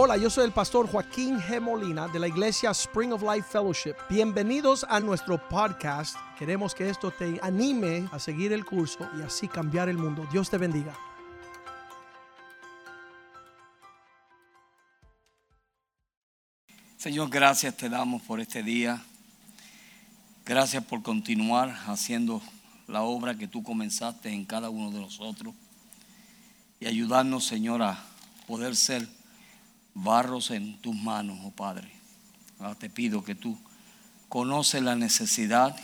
Hola, yo soy el pastor Joaquín G. Molina de la iglesia Spring of Life Fellowship. Bienvenidos a nuestro podcast. Queremos que esto te anime a seguir el curso y así cambiar el mundo. Dios te bendiga. Señor, gracias te damos por este día. Gracias por continuar haciendo la obra que tú comenzaste en cada uno de nosotros y ayudarnos, Señor, a poder ser barros en tus manos, oh Padre. Ahora te pido que tú conoces la necesidad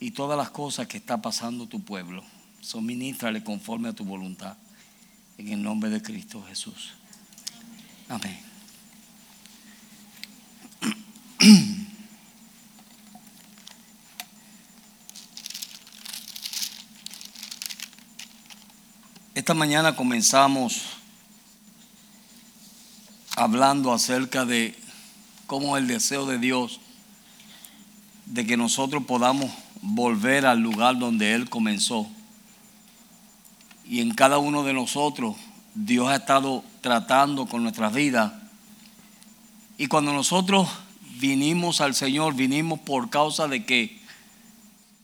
y todas las cosas que está pasando tu pueblo. Suministrale conforme a tu voluntad. En el nombre de Cristo Jesús. Amén. Esta mañana comenzamos hablando acerca de cómo el deseo de Dios de que nosotros podamos volver al lugar donde Él comenzó. Y en cada uno de nosotros Dios ha estado tratando con nuestras vidas. Y cuando nosotros vinimos al Señor, vinimos por causa de que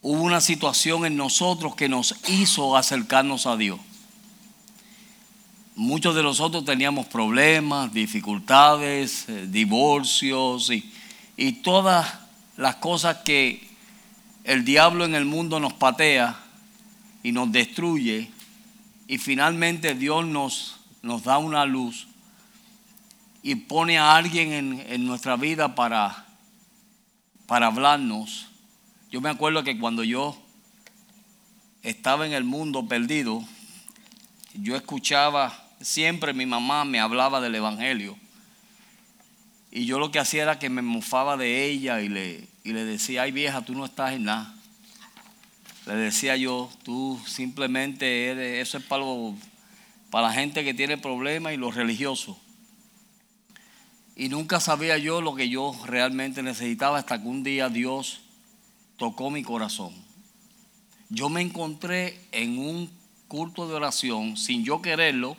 hubo una situación en nosotros que nos hizo acercarnos a Dios. Muchos de nosotros teníamos problemas, dificultades, eh, divorcios y, y todas las cosas que el diablo en el mundo nos patea y nos destruye. Y finalmente Dios nos, nos da una luz y pone a alguien en, en nuestra vida para, para hablarnos. Yo me acuerdo que cuando yo estaba en el mundo perdido, yo escuchaba, siempre mi mamá me hablaba del Evangelio. Y yo lo que hacía era que me mofaba de ella y le, y le decía, ay vieja, tú no estás en nada. Le decía yo, tú simplemente eres, eso es para, para la gente que tiene problemas y los religiosos. Y nunca sabía yo lo que yo realmente necesitaba hasta que un día Dios tocó mi corazón. Yo me encontré en un culto de oración sin yo quererlo.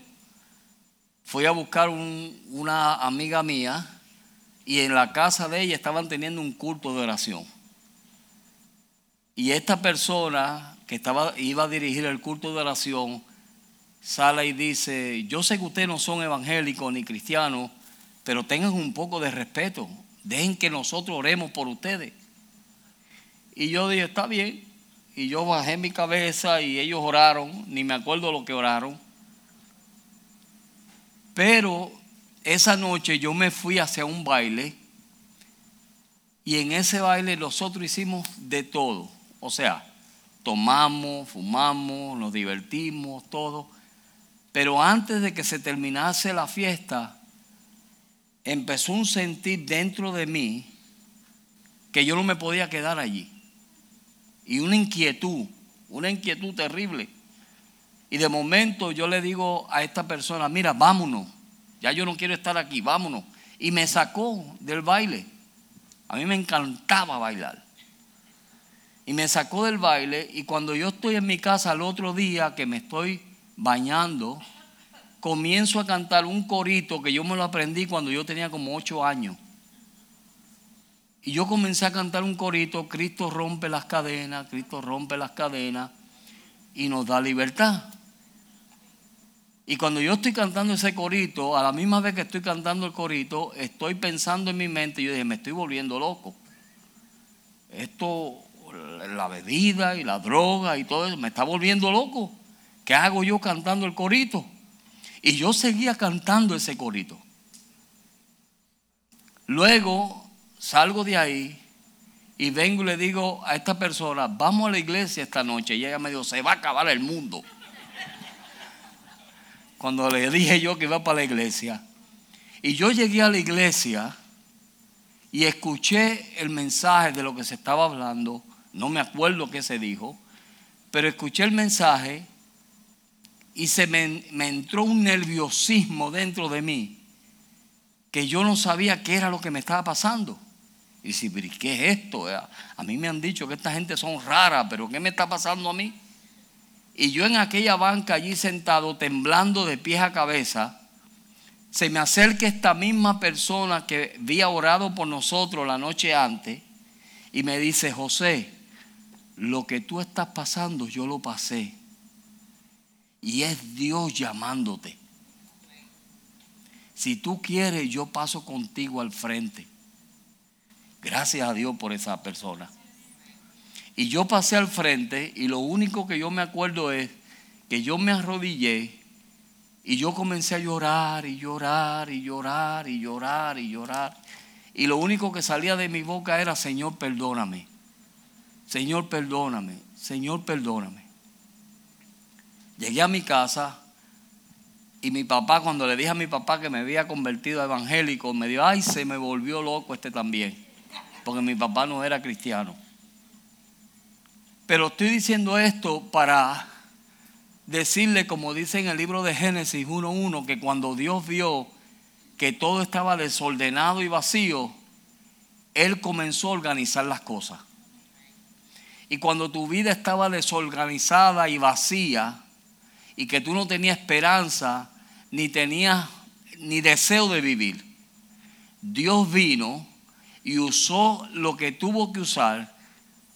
Fui a buscar una amiga mía y en la casa de ella estaban teniendo un culto de oración. Y esta persona que estaba, iba a dirigir el culto de oración sale y dice, yo sé que ustedes no son evangélicos ni cristianos, pero tengan un poco de respeto, dejen que nosotros oremos por ustedes. Y yo dije, está bien. Y yo bajé mi cabeza y ellos oraron, ni me acuerdo lo que oraron. Pero esa noche yo me fui hacia un baile y en ese baile nosotros hicimos de todo. O sea, tomamos, fumamos, nos divertimos, todo. Pero antes de que se terminase la fiesta, empezó un sentir dentro de mí que yo no me podía quedar allí. Y una inquietud, una inquietud terrible. Y de momento yo le digo a esta persona, mira, vámonos, ya yo no quiero estar aquí, vámonos. Y me sacó del baile. A mí me encantaba bailar. Y me sacó del baile y cuando yo estoy en mi casa al otro día que me estoy bañando, comienzo a cantar un corito que yo me lo aprendí cuando yo tenía como ocho años. Y yo comencé a cantar un corito, Cristo rompe las cadenas, Cristo rompe las cadenas y nos da libertad. Y cuando yo estoy cantando ese corito, a la misma vez que estoy cantando el corito, estoy pensando en mi mente yo dije, me estoy volviendo loco. Esto, la bebida y la droga y todo eso, me está volviendo loco. ¿Qué hago yo cantando el corito? Y yo seguía cantando ese corito. Luego salgo de ahí y vengo y le digo a esta persona, vamos a la iglesia esta noche. Y ella me dijo, se va a acabar el mundo. Cuando le dije yo que iba para la iglesia. Y yo llegué a la iglesia y escuché el mensaje de lo que se estaba hablando. No me acuerdo qué se dijo, pero escuché el mensaje y se me, entró un nerviosismo dentro de mí que yo no sabía qué era lo que me estaba pasando. Y si, ¿qué es esto? A mí me han dicho que esta gente son raras, pero ¿qué me está pasando a mí? Y yo en aquella banca allí sentado, temblando de pies a cabeza, se me acerca esta misma persona que había orado por nosotros la noche antes y me dice, José, lo que tú estás pasando yo lo pasé. Y es Dios llamándote. Si tú quieres, yo paso contigo al frente. Gracias a Dios por esa persona. Y yo pasé al frente y lo único que yo me acuerdo es que yo me arrodillé y yo comencé a llorar y llorar y llorar y llorar y llorar. Y lo único que salía de mi boca era, Señor, perdóname. Señor, perdóname. Señor, perdóname. Llegué a mi casa y mi papá, cuando le dije a mi papá que me había convertido a evangélico, me dijo, ay, se me volvió loco este también, porque mi papá no era cristiano. Pero estoy diciendo esto para decirle, como dice en el libro de Génesis 1.1, que cuando Dios vio que todo estaba desordenado y vacío, Él comenzó a organizar las cosas. Y cuando tu vida estaba desorganizada y vacía, y que tú no tenías esperanza, ni tenías ni deseo de vivir. Dios vino y usó lo que tuvo que usar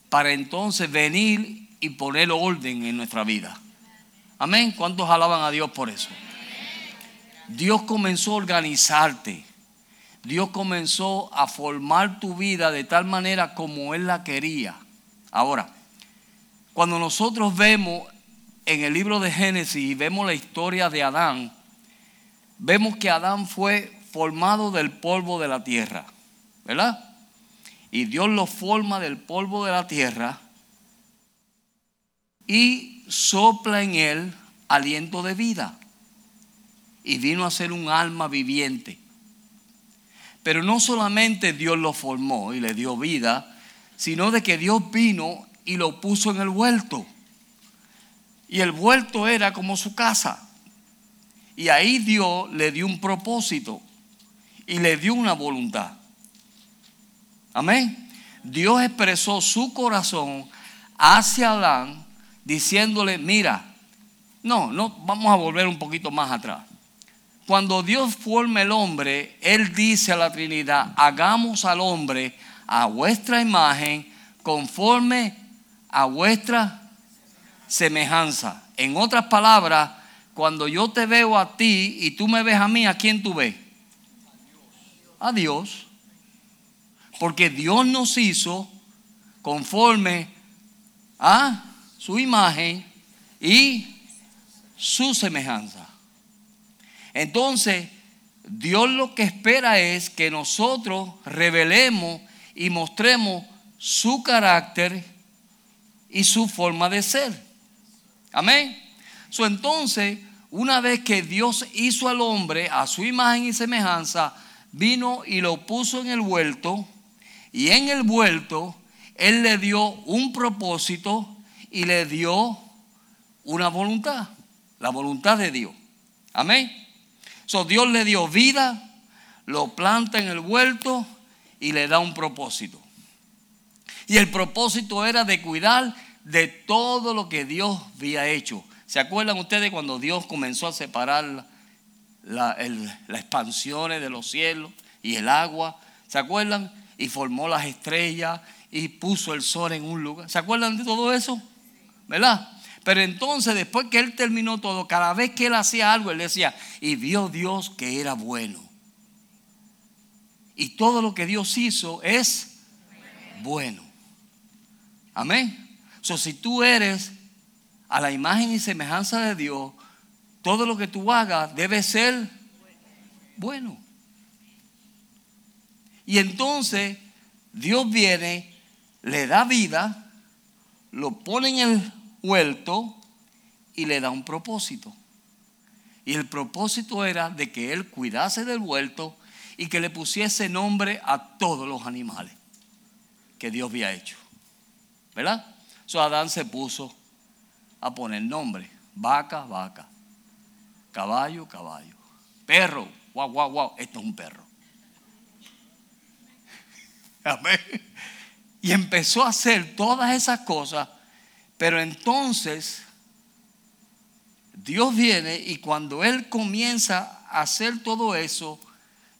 para entonces venir y poner orden en nuestra vida. Amén. ¿Cuántos alaban a Dios por eso? Dios comenzó a organizarte. Dios comenzó a formar tu vida de tal manera como Él la quería. Ahora, cuando nosotros vemos en el libro de Génesis y vemos la historia de Adán, vemos que Adán fue formado del polvo de la tierra, ¿verdad? Y Dios lo forma del polvo de la tierra y sopla en él aliento de vida. Y vino a ser un alma viviente. Pero no solamente Dios lo formó y le dio vida, sino de que Dios vino y lo puso en el huerto. Y el huerto era como su casa. Y ahí Dios le dio un propósito y le dio una voluntad. Amén. Dios expresó su corazón hacia Adán diciéndole, mira, no, no, vamos a volver un poquito más atrás. Cuando Dios forma el hombre, Él dice a la Trinidad, hagamos al hombre a vuestra imagen conforme a vuestra semejanza. En otras palabras, cuando yo te veo a ti y tú me ves a mí, ¿a quién tú ves? A Dios. Porque Dios nos hizo conforme a su imagen y su semejanza. Entonces, Dios lo que espera es que nosotros revelemos y mostremos su carácter y su forma de ser. Amén entonces, una vez que Dios hizo al hombre a su imagen y semejanza, vino y lo puso en el vuelto, y en el vuelto Él le dio un propósito y le dio una voluntad, la voluntad de Dios. Amén. So, Dios le dio vida, lo planta en el vuelto y le da un propósito. Y el propósito era de cuidar de todo lo que Dios había hecho. ¿Se acuerdan ustedes cuando Dios comenzó a separar las expansiones de los cielos y el agua? ¿Se acuerdan? Y formó las estrellas y puso el sol en un lugar. ¿Se acuerdan de todo eso? ¿Verdad? Pero entonces, después que él terminó todo, cada vez que él hacía algo, él decía, y vio Dios que era bueno. Y todo lo que Dios hizo es bueno. Amén. So, si tú eres a la imagen y semejanza de Dios, todo lo que tú hagas debe ser bueno. Y entonces Dios viene, le da vida, lo pone en el huerto y le da un propósito. Y el propósito era de que él cuidase del huerto y que le pusiese nombre a todos los animales que Dios había hecho. ¿Verdad? So Adán se puso a poner nombre. Vaca, vaca. Caballo, caballo. Perro, guau, guau, guau. Esto es un perro. Amén. Y empezó a hacer todas esas cosas, pero entonces Dios viene y cuando Él comienza hacer todo eso,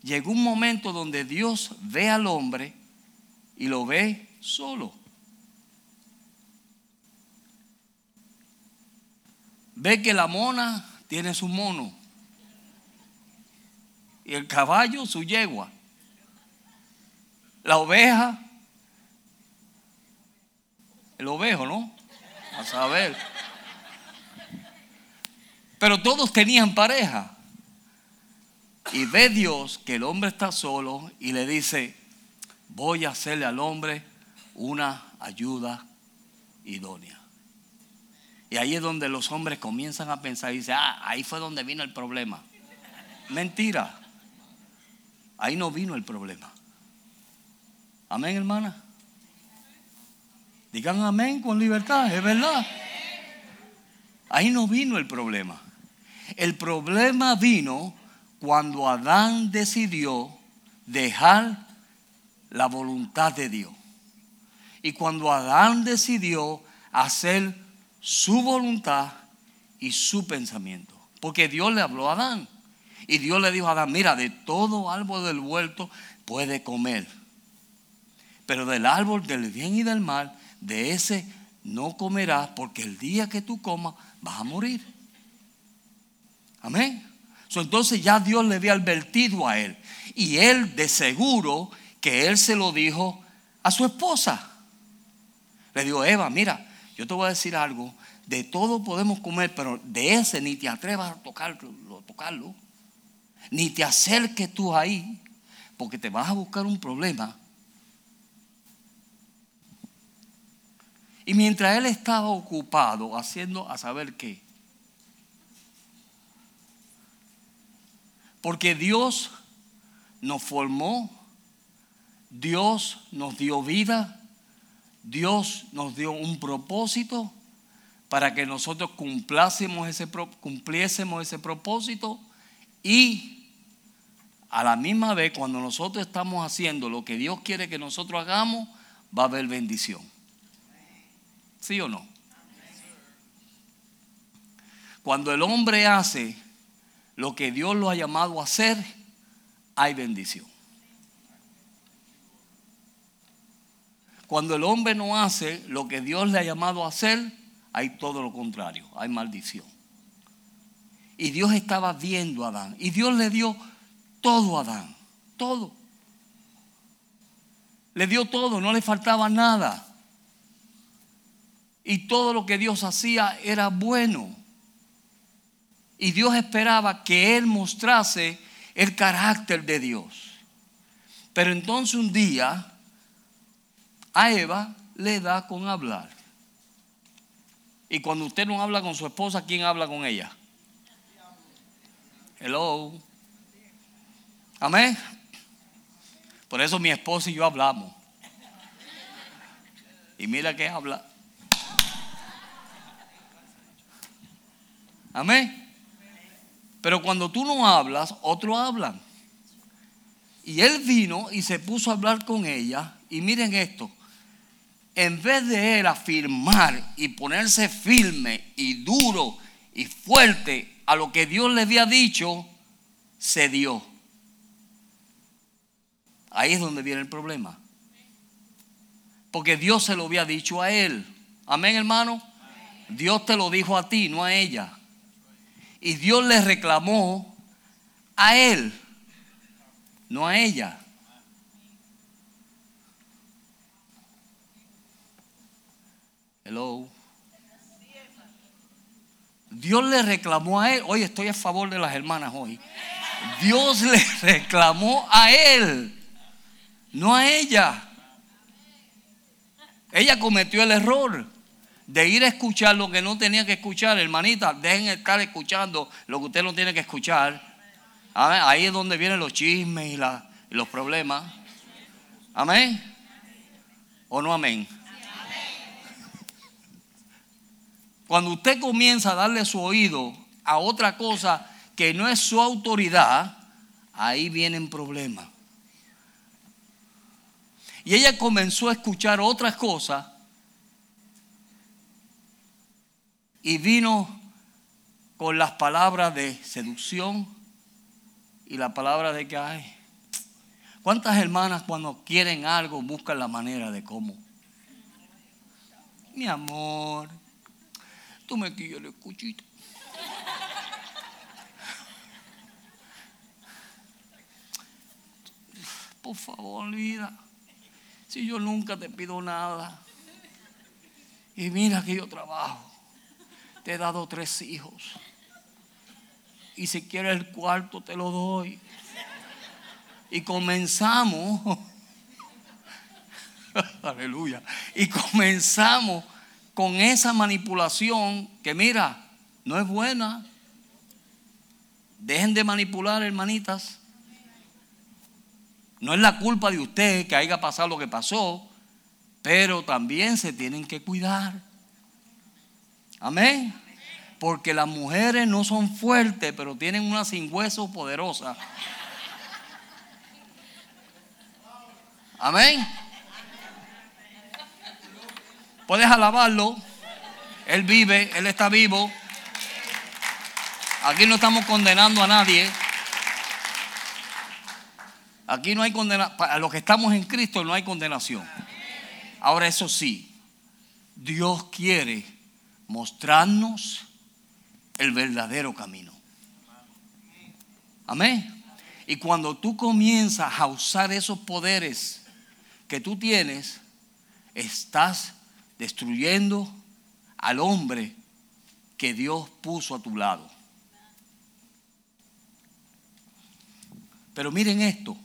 llegó un momento donde Dios ve al hombre y lo ve solo. Ve que la mona tiene su mono y el caballo su yegua. La oveja, el ovejo, ¿no? A saber. Pero todos tenían pareja. Y ve Dios que el hombre está solo y le dice, voy a hacerle al hombre una ayuda idónea. Y ahí es donde los hombres comienzan a pensar y dicen, ah, ahí fue donde vino el problema. Mentira. Ahí no vino el problema. Amén, hermana. Digan amén con libertad, es verdad. Ahí no vino el problema. El problema vino cuando Adán decidió dejar la voluntad de Dios. Y cuando Adán decidió hacer su voluntad y su pensamiento. Porque Dios le habló a Adán. Y Dios le dijo a Adán, mira, de todo árbol del huerto puede comer. Pero del árbol del bien y del mal, de ese no comerás, porque el día que tú comas vas a morir. Amén. entonces ya Dios le había advertido a él. Y él de seguro que él se lo dijo a su esposa. Le dijo, Eva, mira, yo te voy a decir algo. De todo podemos comer, pero de ese ni te atrevas a tocarlo, tocarlo. Ni te acerques tú ahí, porque te vas a buscar un problema. Y mientras él estaba ocupado haciendo a saber qué, Porque Dios nos formó, Dios nos dio vida, Dios nos dio un propósito para que nosotros cumpliésemos ese, cumpliésemos ese propósito y a la misma vez cuando nosotros estamos haciendo lo que Dios quiere que nosotros hagamos, va a haber bendición. ¿Sí o no? Cuando el hombre hace lo que Dios lo ha llamado a hacer, hay bendición. Cuando el hombre no hace lo que Dios le ha llamado a hacer, hay todo lo contrario, hay maldición. Y Dios estaba viendo a Adán. Y Dios le dio todo a Adán, todo. Le dio todo, no le faltaba nada. Y todo lo que Dios hacía era bueno. Y Dios esperaba que él mostrase el carácter de Dios. Pero entonces un día a Eva le da con hablar. Y cuando usted no habla con su esposa, ¿quién habla con ella? Hello. Amén. Por eso mi esposa y yo hablamos. Y mira que habla. Amén. Pero cuando tú no hablas, otros hablan. Y él vino y se puso a hablar con ella. Y miren esto. En vez de él afirmar y ponerse firme y duro y fuerte a lo que Dios le había dicho, se dio. Ahí es donde viene el problema. Porque Dios se lo había dicho a él. Amén, hermano. Dios te lo dijo a ti, no a ella. Y Dios le reclamó a él, no a ella. Hello. Dios le reclamó a él. Hoy estoy a favor de las hermanas hoy. Dios le reclamó a él, no a ella. Ella cometió el error de ir a escuchar lo que no tenía que escuchar, hermanita, dejen de estar escuchando lo que usted no tiene que escuchar. Ahí es donde vienen los chismes y, los problemas. Amén. ¿O no amén? Cuando usted comienza a darle su oído a otra cosa que no es su autoridad, ahí vienen problemas. Y ella comenzó a escuchar otras cosas y vino con las palabras de seducción, Y la palabra de que hay. ¿Cuántas hermanas cuando quieren algo buscan la manera de cómo? Mi amor, tú me quieres el cuchito. Por favor, vida. Si yo nunca te pido nada. Y mira que yo trabajo. Te he dado tres hijos. Y si quieres el cuarto, te lo doy. Y comenzamos. Aleluya. Y comenzamos con esa manipulación que mira, no es buena. Dejen de manipular, hermanitas. No es la culpa de usted que haya pasado lo que pasó, pero también se tienen que cuidar. Amén. Porque las mujeres no son fuertes, pero tienen una sin hueso poderosa. Amén. Puedes alabarlo. Él vive, Él está vivo. Aquí no estamos condenando a nadie. Aquí no hay condenación. Para los que estamos en Cristo no hay condenación. Ahora eso sí, Dios quiere mostrarnos el verdadero camino. Amén. Y cuando tú comienzas a usar esos poderes que tú tienes, estás destruyendo al hombre que Dios puso a tu lado. Pero miren esto,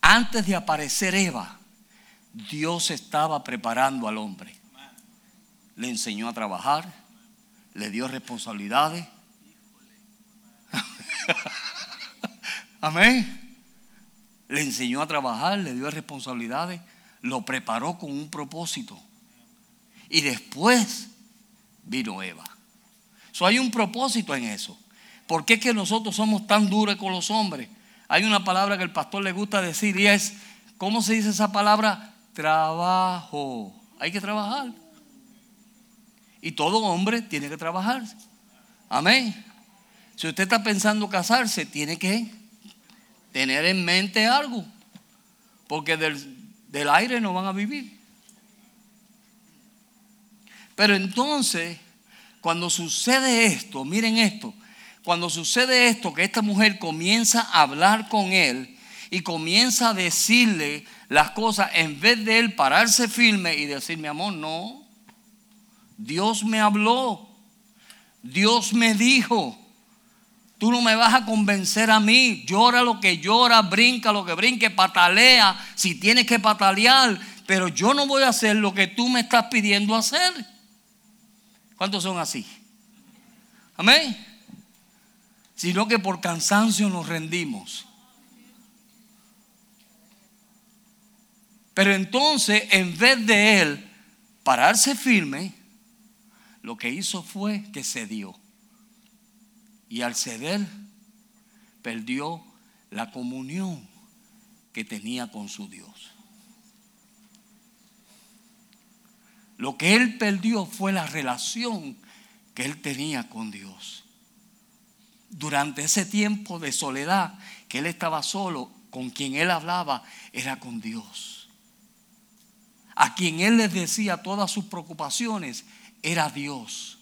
antes de aparecer Eva, Dios estaba preparando al hombre. Le enseñó a trabajar, le dio responsabilidades. Amén. Le enseñó a trabajar, le dio responsabilidades, lo preparó con un propósito. Y después vino Eva. So, hay un propósito en eso. ¿Por qué es que nosotros somos tan duros con los hombres? Hay una palabra que el pastor le gusta decir y es, ¿cómo se dice esa palabra? Trabajo. Hay que trabajar. Y todo hombre tiene que trabajar. Amén. Si usted está pensando casarse, tiene que tener en mente algo. Porque del, del aire no van a vivir. Pero entonces, cuando sucede esto, miren esto, cuando sucede esto, que esta mujer comienza a hablar con él y comienza a decirle las cosas, en vez de él pararse firme y decir, mi amor, no, Dios me habló, Dios me dijo, tú no me vas a convencer a mí, llora lo que llora, brinca lo que brinque, patalea si tienes que patalear, pero yo no voy a hacer lo que tú me estás pidiendo hacer. ¿Cuántos son así? Amén sino que por cansancio nos rendimos. Pero entonces, en vez de él pararse firme, lo que hizo fue que cedió. Y al ceder, perdió la comunión que tenía con su Dios. Lo que él perdió fue la relación que él tenía con Dios durante ese tiempo de soledad, que él estaba solo, con quien él hablaba era con Dios. A quien él les decía todas sus preocupaciones era Dios.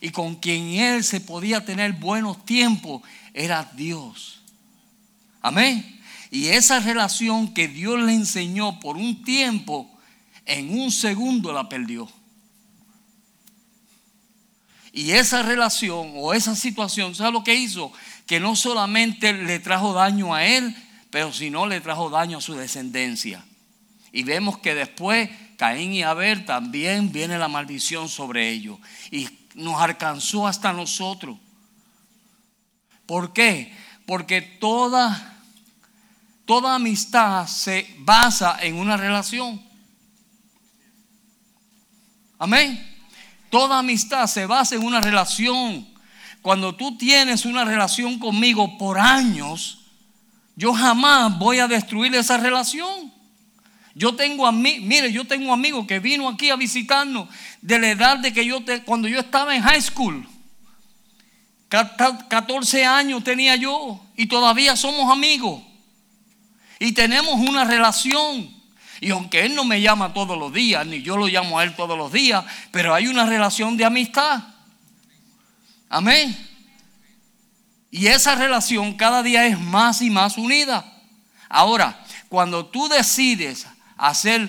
Y con quien él se podía tener buenos tiempos era Dios. Amén. Y esa relación que Dios le enseñó por un tiempo, en un segundo la perdió. Y esa relación o esa situación, ¿sabe lo que hizo? Que no solamente le trajo daño a él, pero sino le trajo daño a su descendencia. Y vemos que después Caín y Abel también viene la maldición sobre ellos. Y nos alcanzó hasta nosotros. ¿Por qué? Porque toda, toda amistad se basa en una relación. Amén. Toda amistad se basa en una relación. Cuando tú tienes una relación conmigo por años, yo jamás voy a destruir esa relación. Yo tengo a mí, mire, yo tengo un amigo que vino aquí a visitarnos de la edad de que yo, te, cuando yo estaba en high school. 14 años tenía yo y todavía somos amigos. Y tenemos una relación. Y aunque Él no me llama todos los días, ni yo lo llamo a Él todos los días, pero hay una relación de amistad. Amén. Y esa relación cada día es más y más unida. Ahora, cuando tú decides hacer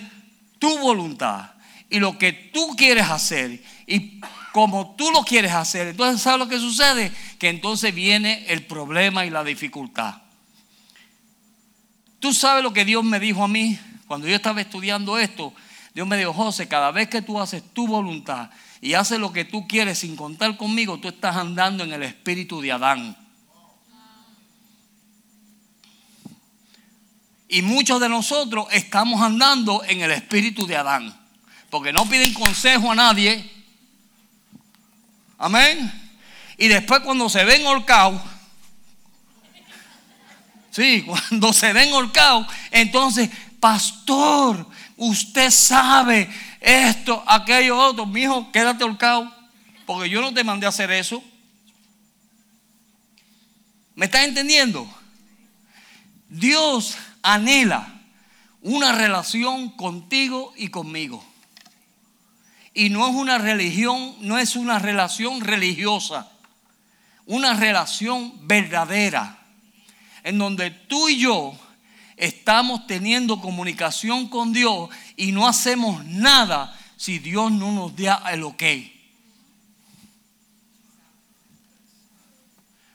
tu voluntad y lo que tú quieres hacer y como tú lo quieres hacer, entonces ¿sabes lo que sucede? Que entonces viene el problema y la dificultad. Tú sabes lo que Dios me dijo a mí cuando yo estaba estudiando esto. Dios me dijo, José, cada vez que tú haces tu voluntad y haces lo que tú quieres sin contar conmigo, tú estás andando en el espíritu de Adán. Y muchos de nosotros estamos andando en el espíritu de Adán. Porque no piden consejo a nadie. Amén. Y después cuando se ven holcados, sí, cuando se ven holcados, entonces, pastor, usted sabe esto, aquello, otro. Mi hijo, quédate holcado. Porque yo no te mandé a hacer eso. ¿Me estás entendiendo? Dios anhela una relación contigo y conmigo. Y no es una religión, no es una relación religiosa, una relación verdadera, en donde tú y yo estamos teniendo comunicación con Dios y no hacemos nada si Dios no nos da el ok.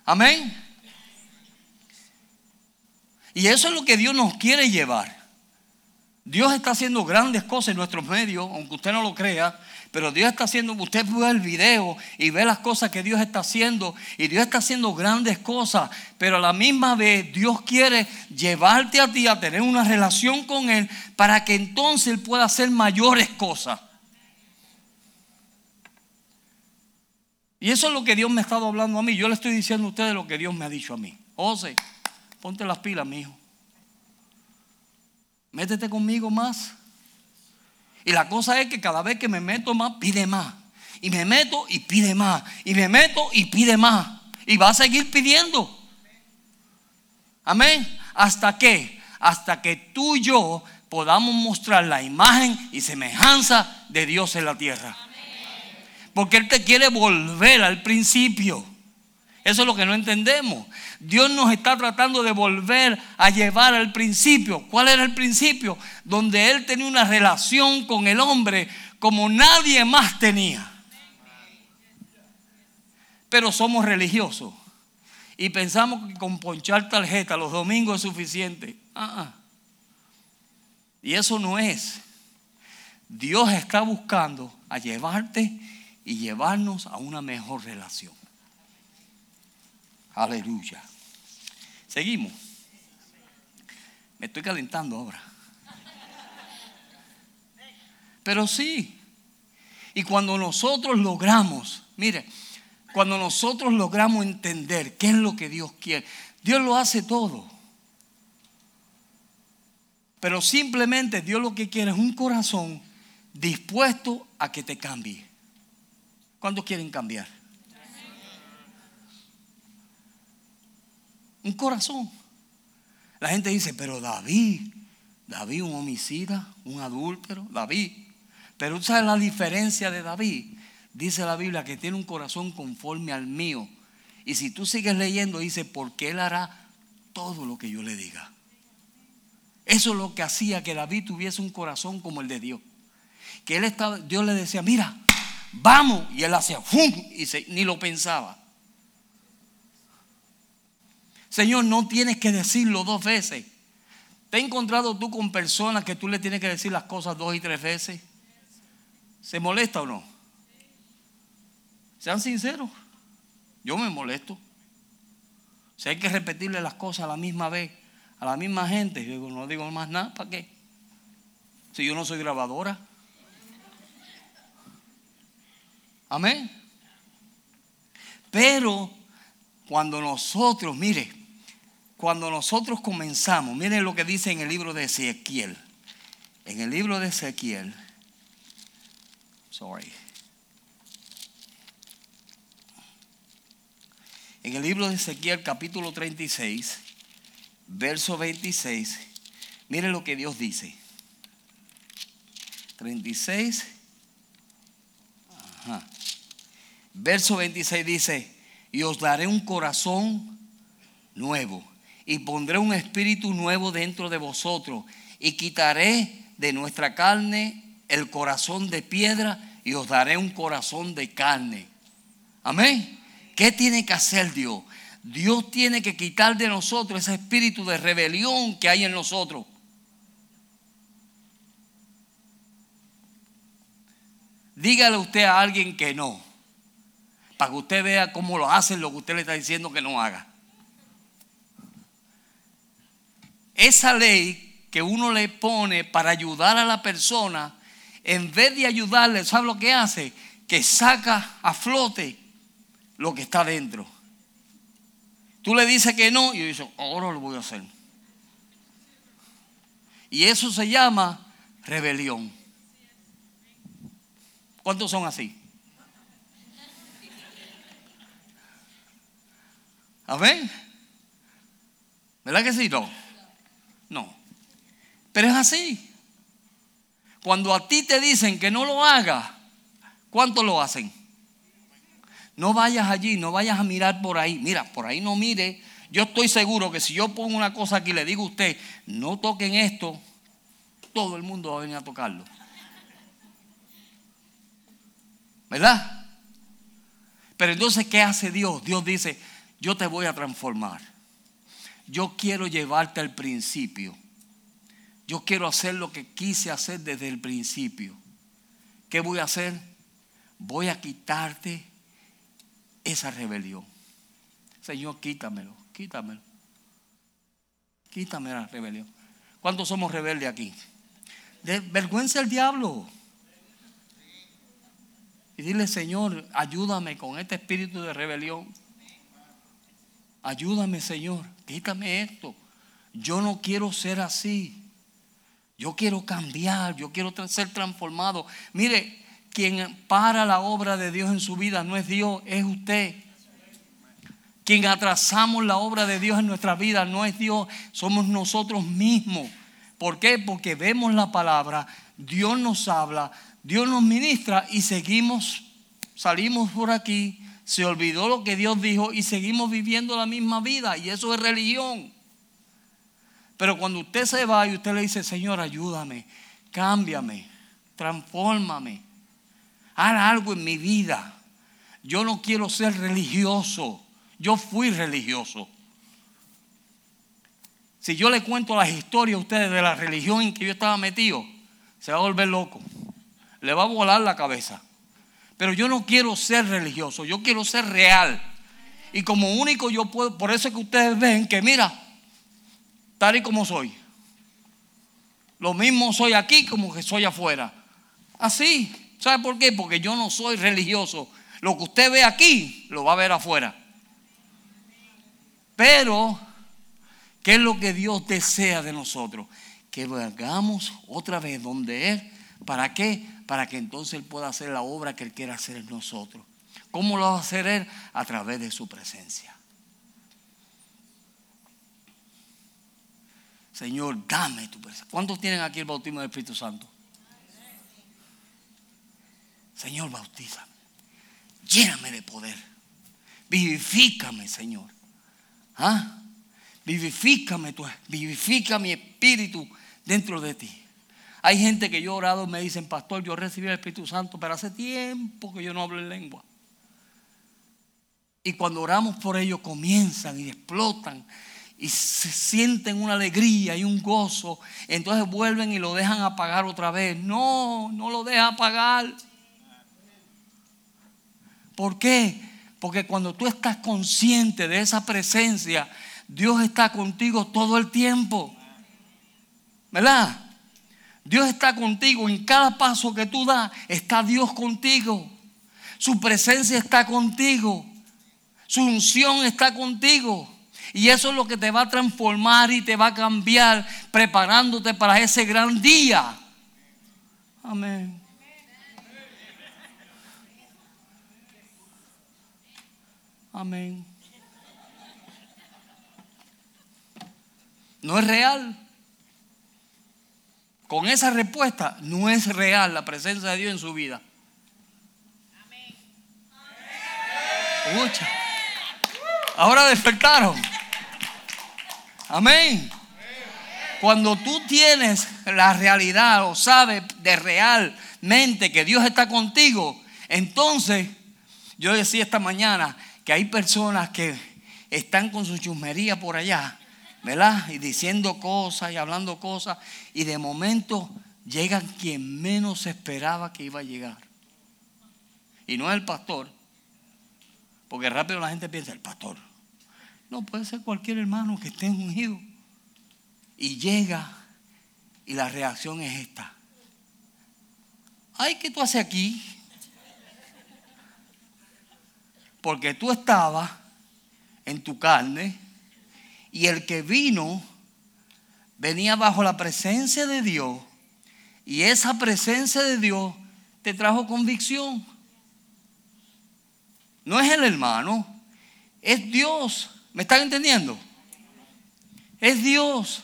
Amén. Y eso es lo que Dios nos quiere llevar. Dios está haciendo grandes cosas en nuestros medios, aunque usted no lo crea, pero Dios está haciendo, usted ve el video y ve las cosas que Dios está haciendo, y Dios está haciendo grandes cosas, pero a la misma vez Dios quiere llevarte a ti a tener una relación con Él para que entonces Él pueda hacer mayores cosas. Y eso es lo que Dios me ha estado hablando a mí. Yo le estoy diciendo a ustedes lo que Dios me ha dicho a mí. José, ponte las pilas, mi hijo. Métete conmigo más. Y la cosa es que cada vez que me meto más, pide más. Y me meto y pide más. Y me meto y pide más. Y va a seguir pidiendo. Amén. ¿Hasta qué? Hasta que tú y yo podamos mostrar la imagen y semejanza de Dios en la tierra. Porque Él te quiere volver al principio. Eso es lo que no entendemos. Dios nos está tratando de volver a llevar al principio. ¿Cuál era el principio? Donde Él tenía una relación con el hombre como nadie más tenía. Pero somos religiosos y pensamos que con ponchar tarjeta los domingos es suficiente. Ah, ah. Y eso no es. Dios está buscando a llevarte y llevarnos a una mejor relación. Aleluya. Seguimos. Me estoy calentando ahora. Pero sí. Y cuando nosotros logramos, mire, cuando nosotros logramos entender qué es lo que Dios quiere, Dios lo hace todo. Pero simplemente Dios lo que quiere es un corazón dispuesto a que te cambie. ¿Cuántos quieren cambiar? Un corazón. La gente dice, pero David, David un homicida, un adúltero, David. Pero ¿sabes la diferencia de David? Dice la Biblia que tiene un corazón conforme al mío. Y si tú sigues leyendo, dice, porque él hará todo lo que yo le diga. Eso es lo que hacía que David tuviese un corazón como el de Dios. Que él estaba, Dios le decía, mira, vamos. Y él hacía, ¡fum! Y ni lo pensaba. Señor, no tienes que decirlo dos veces. ¿Te has encontrado tú con personas que tú le tienes que decir las cosas dos y tres veces? ¿Se molesta o no? Sean sinceros. Yo me molesto. Si hay que repetirle las cosas a la misma vez, a la misma gente, yo no digo más nada, ¿para qué? Si yo no soy grabadora. Amén. Pero cuando nosotros, mire, cuando nosotros comenzamos, miren lo que dice en el libro de Ezequiel. En el libro de Ezequiel, sorry. En el libro de Ezequiel capítulo 36, verso 26, mire lo que Dios dice. 36, ajá. verso 26 dice, y os daré un corazón nuevo y pondré un espíritu nuevo dentro de vosotros y quitaré de nuestra carne el corazón de piedra y os daré un corazón de carne. Amén. ¿Qué tiene que hacer Dios? Dios tiene que quitar de nosotros ese espíritu de rebelión que hay en nosotros. Dígale usted a alguien que no, para que usted vea cómo lo hacen lo que usted le está diciendo que no haga. Esa ley que uno le pone para ayudar a la persona, en vez de ayudarle, ¿sabe lo que hace? Que saca a flote lo que está dentro. Tú le dices que no y yo dice, ahora lo voy a hacer. Y eso se llama rebelión. ¿Cuántos son así? Amén. ¿Verdad que sí? No. No. Pero es así. Cuando a ti te dicen que no lo hagas, ¿cuántos lo hacen? No vayas allí, no vayas a mirar por ahí. Mira, por ahí no mire. Yo estoy seguro que si yo pongo una cosa aquí y le digo a usted, no toquen esto, todo el mundo va a venir a tocarlo. ¿Verdad? Pero entonces, ¿qué hace Dios? Dios dice, yo te voy a transformar. Yo quiero llevarte al principio. Yo quiero hacer lo que quise hacer desde el principio. ¿Qué voy a hacer? Voy a quitarte esa rebelión. Señor, quítamelo, quítamelo. Quítame la rebelión. ¿Cuántos somos rebeldes aquí? De vergüenza el diablo. Y dile, Señor, ayúdame con este espíritu de rebelión. Ayúdame, Señor, quítame esto. Yo no quiero ser así. Yo quiero cambiar, yo quiero ser transformado. Mire, quien para la obra de Dios en su vida no es Dios, es usted. Quien atrasamos la obra de Dios en nuestra vida no es Dios, somos nosotros mismos. ¿Por qué? Porque vemos la palabra, Dios nos habla, Dios nos ministra y seguimos, salimos por aquí, se olvidó lo que Dios dijo y seguimos viviendo la misma vida y eso es religión. Pero cuando usted se va y usted le dice, Señor, ayúdame, cámbiame, transfórmame, haz algo en mi vida. Yo no quiero ser religioso. Yo fui religioso. Si yo le cuento las historias a ustedes de la religión en que yo estaba metido, se va a volver loco. Le va a volar la cabeza. Pero yo no quiero ser religioso, yo quiero ser real. Y como único yo puedo, por eso es que ustedes ven que mira, tal y como soy. Lo mismo soy aquí como que soy afuera. Así. ¿Sabe por qué? Porque yo no soy religioso. Lo que usted ve aquí, lo va a ver afuera. Pero, ¿qué es lo que Dios desea de nosotros? Que lo hagamos otra vez donde Él. ¿Para qué? Para que entonces Él pueda hacer la obra que Él quiere hacer en nosotros. ¿Cómo lo va a hacer Él? A través de su presencia. Señor, dame tu presencia. ¿Cuántos tienen aquí el bautismo del Espíritu Santo? Señor, bautízame. Lléname de poder. Vivifícame, Señor. ¿Ah? Vivifícame, tu, vivifica mi espíritu dentro de ti. Hay gente que yo he orado me dicen, pastor, yo recibí el Espíritu Santo, pero hace tiempo que yo no hablo en lengua. Y cuando oramos por ellos comienzan y explotan y se sienten una alegría y un gozo. Entonces vuelven y lo dejan apagar otra vez. No, no lo deja apagar. ¿Por qué? Porque cuando tú estás consciente de esa presencia, Dios está contigo todo el tiempo. ¿Verdad? Dios está contigo. En cada paso que tú das, está Dios contigo. Su presencia está contigo. Su unción está contigo. Y eso es lo que te va a transformar y te va a cambiar preparándote para ese gran día. Amén. Amén. No es real. Con esa respuesta no es real la presencia de Dios en su vida. Escucha. Ahora despertaron. Amén. Cuando tú tienes la realidad o sabes de realmente que Dios está contigo, entonces yo decía esta mañana que hay personas que están con su chusmería por allá, ¿verdad? Y diciendo cosas y hablando cosas, y de momento llega quien menos esperaba que iba a llegar. Y no es el pastor, porque rápido la gente piensa, el pastor. No, puede ser cualquier hermano que esté ungido. Y llega y la reacción es esta. Ay, ¿qué tú haces aquí? Porque tú estabas en tu carne y el que vino venía bajo la presencia de Dios y esa presencia de Dios te trajo convicción. No es el hermano, es Dios. ¿Me están entendiendo? Es Dios.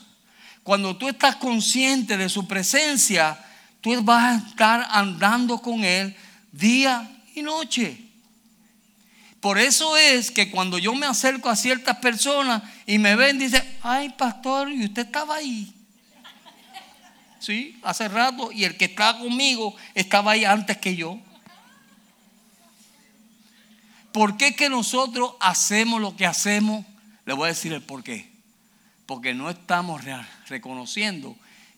Cuando tú estás consciente de su presencia, tú vas a estar andando con Él día y noche. Por eso es que cuando yo me acerco a ciertas personas y me ven, dicen, ay pastor, y usted estaba ahí. Sí, hace rato, y el que está conmigo estaba ahí antes que yo. ¿Por qué que nosotros hacemos lo que hacemos? Le voy a decir el por qué porque no estamos reconociendo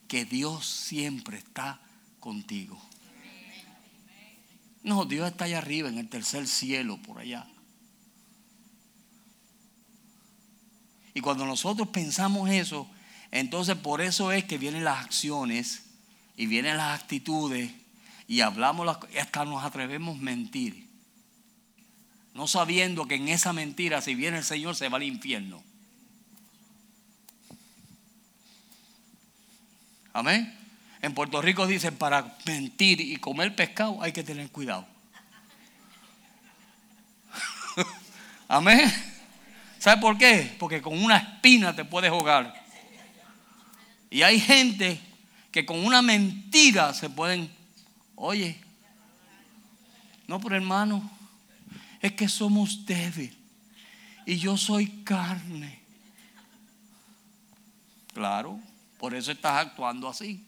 que Dios siempre está contigo. No, Dios está allá arriba, en el tercer cielo, por allá. Y cuando nosotros pensamos eso, entonces por eso es que vienen las acciones y vienen las actitudes y hablamos, hasta nos atrevemos a mentir. No sabiendo que en esa mentira, si viene el Señor, se va al infierno. Amén. En Puerto Rico dicen para mentir y comer pescado hay que tener cuidado. Amén. ¿Sabe por qué? Porque con una espina te puedes jugar. Y hay gente que con una mentira se pueden, oye, no, por hermano, es que somos débiles y yo soy carne. Claro, por eso estás actuando así.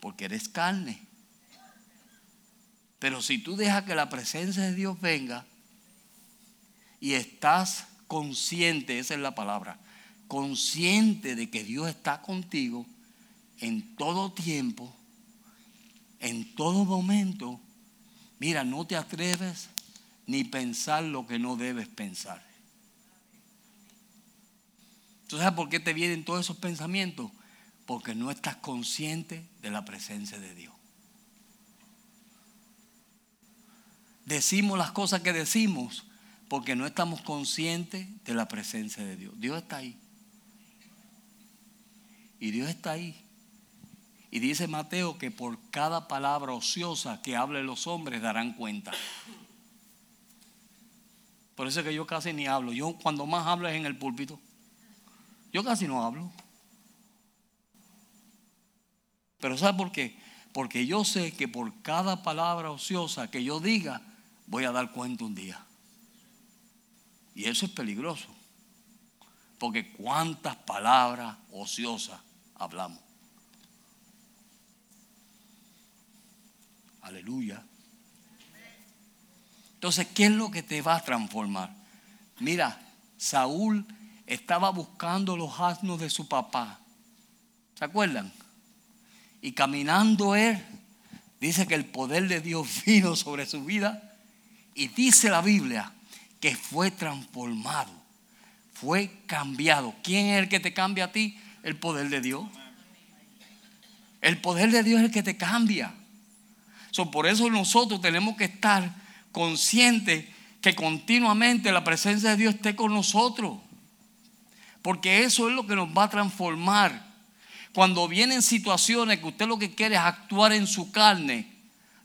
Porque eres carne. Pero si tú dejas que la presencia de Dios venga y estás consciente, esa es la palabra, consciente de que Dios está contigo en todo tiempo, en todo momento, mira, no te atreves ni pensar lo que no debes pensar. ¿Tú sabes por qué te vienen todos esos pensamientos? Porque no estás consciente de la presencia de Dios. Decimos las cosas que decimos porque no estamos conscientes de la presencia de Dios. Dios está ahí. Y Dios está ahí. Y dice Mateo que por cada palabra ociosa que hablen los hombres darán cuenta. Por eso es que yo casi ni hablo. Yo cuando más hablo es en el púlpito. Yo casi no hablo. Pero ¿sabe por qué? Porque yo sé que por cada palabra ociosa que yo diga, voy a dar cuenta un día. Y eso es peligroso. Porque cuántas palabras ociosas hablamos. Aleluya. Entonces, ¿qué es lo que te va a transformar? Mira, Saúl estaba buscando los asnos de su papá. ¿Se acuerdan? Y caminando él, dice que el poder de Dios vino sobre su vida. Y dice la Biblia que fue transformado, fue cambiado. ¿Quién es el que te cambia a ti? El poder de Dios. El poder de Dios es el que te cambia. por eso nosotros tenemos que estar conscientes que continuamente la presencia de Dios esté con nosotros. Porque eso es lo que nos va a transformar. Cuando vienen situaciones que usted lo que quiere es actuar en su carne,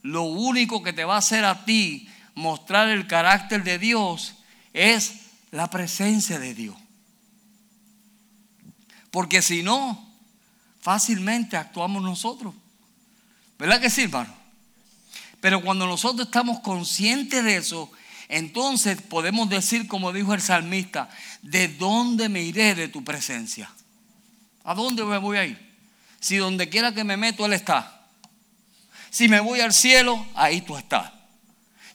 lo único que te va a hacer a ti mostrar el carácter de Dios es la presencia de Dios. Porque si no, fácilmente actuamos nosotros. ¿Verdad que sí, hermano? Pero cuando nosotros estamos conscientes de eso, entonces podemos decir, como dijo el salmista, ¿de dónde me iré de tu presencia? ¿A dónde me voy a ir? Si donde quiera que me meto, Él está. Si me voy al cielo, ahí tú estás.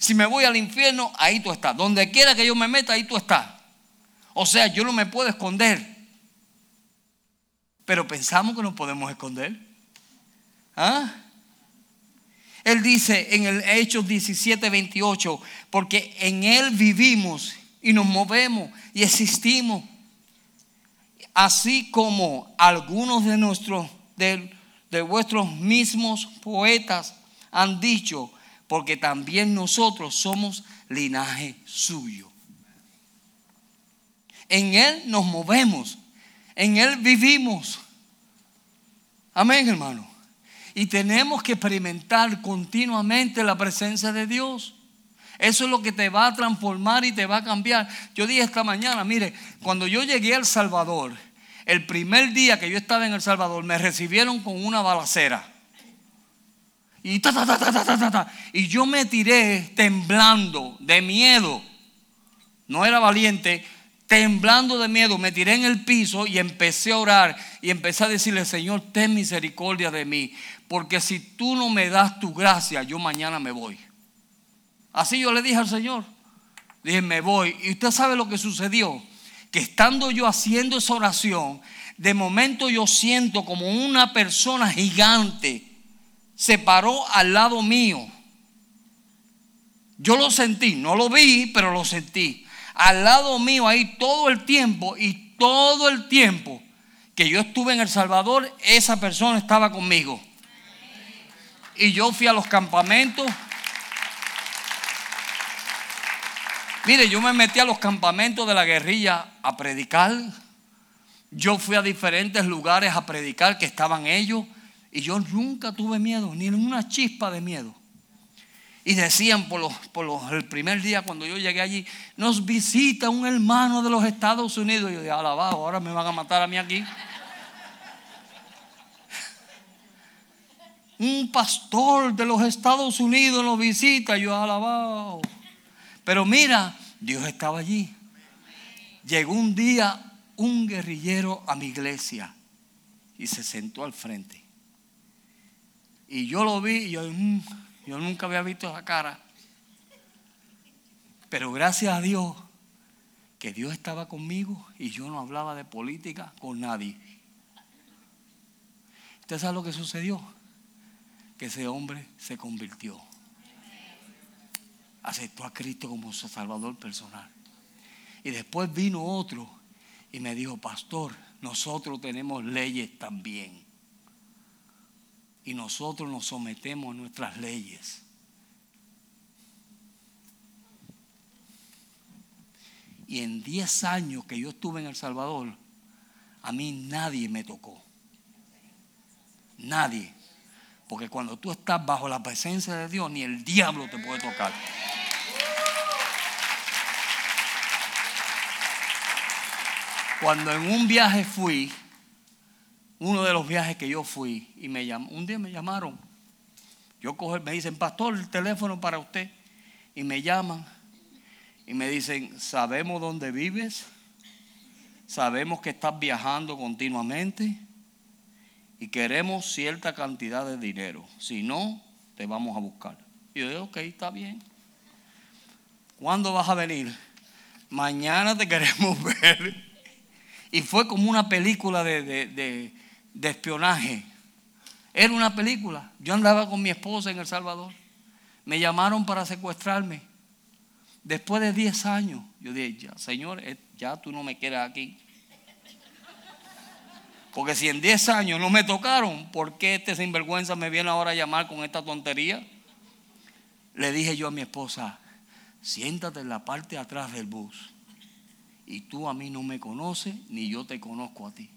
Si me voy al infierno, ahí tú estás. Donde quiera que yo me meta, ahí tú estás. O sea, yo no me puedo esconder. Pero pensamos que nos podemos esconder. ¿Ah? Él dice en el Hechos 17, 28, porque en Él vivimos y nos movemos y existimos. Así como algunos de nuestros, de, de vuestros mismos poetas han dicho, porque también nosotros somos linaje suyo. En Él nos movemos, en Él vivimos. Amén, hermano. Y tenemos que experimentar continuamente la presencia de Dios. Eso es lo que te va a transformar y te va a cambiar. Yo dije esta mañana, mire, cuando yo llegué a El Salvador, el primer día que yo estaba en El Salvador, me recibieron con una balacera. Y, ta, ta, ta, y yo me tiré temblando de miedo. No era valiente, temblando de miedo, me tiré en el piso y empecé a orar y empecé a decirle, Señor, ten misericordia de mí, porque si tú no me das tu gracia, yo mañana me voy. Así yo le dije al Señor, dije, me voy. Y usted sabe lo que sucedió, que estando yo haciendo esa oración, de momento yo siento como una persona gigante se paró al lado mío. Yo lo sentí, no lo vi, pero lo sentí al lado mío ahí todo el tiempo y todo el tiempo que yo estuve en El Salvador, esa persona estaba conmigo. Y yo fui a los campamentos. Mire, yo me metí a los campamentos de la guerrilla a predicar. Yo fui a diferentes lugares a predicar que estaban ellos. Y yo nunca tuve miedo, ni una chispa de miedo. Y decían por, los, por los, el primer día cuando yo llegué allí, nos visita un hermano de los Estados Unidos. Y yo dije, alabado, ahora me van a matar a mí aquí. un pastor de los Estados Unidos nos visita. Y yo, alabado. Pero mira, Dios estaba allí. Llegó un día un guerrillero a mi iglesia y se sentó al frente. Y yo lo vi y yo... Mm, yo nunca había visto esa cara. Pero gracias a Dios que Dios estaba conmigo y yo no hablaba de política con nadie. ¿Usted sabe lo que sucedió? Que ese hombre se convirtió. Aceptó a Cristo como su Salvador personal. Y después vino otro y me dijo, pastor, nosotros tenemos leyes también y nosotros nos sometemos a nuestras leyes. Y en 10 años que yo estuve en El Salvador, a mí nadie me tocó. Nadie. Porque cuando tú estás bajo la presencia de Dios, ni el diablo te puede tocar. Cuando en un viaje fui, uno de los viajes que yo fui y me llamó, un día me llamaron. Yo cojo, me dicen, pastor, el teléfono para usted. Y me llaman y me dicen, sabemos dónde vives, sabemos que estás viajando continuamente y queremos cierta cantidad de dinero. Si no, te vamos a buscar. Y yo digo, ok, está bien. ¿Cuándo vas a venir? Mañana te queremos ver. Y fue como una película de espionaje. Era una película. Yo andaba con mi esposa en El Salvador. Me llamaron para secuestrarme. Después de 10 años, yo dije, ya, Señor, eh, ya tú no me quieres aquí. Porque si en 10 años no me tocaron, ¿por qué este sinvergüenza me viene ahora a llamar con esta tontería? Le dije yo a mi esposa, siéntate en la parte de atrás del bus. Y tú a mí no me conoces, ni yo te conozco a ti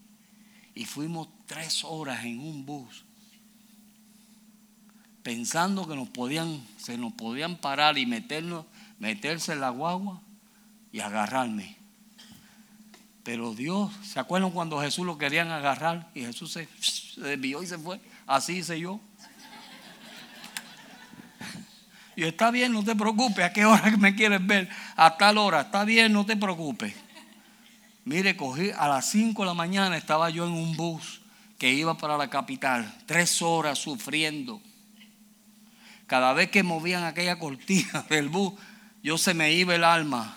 y fuimos tres horas en un bus pensando que nos podían, se nos podían parar y meternos, meterse en la guagua y agarrarme. Pero Dios, ¿se acuerdan cuando Jesús lo querían agarrar y Jesús se, desvió y se fue? Así hice yo. Y está bien, no te preocupes. ¿A qué hora me quieres ver? A tal hora. Está bien, no te preocupes. Mire, cogí a las 5 de la mañana, estaba yo en un bus que iba para la capital. Tres horas sufriendo. Cada vez que movían aquella cortina del bus, yo se me iba el alma.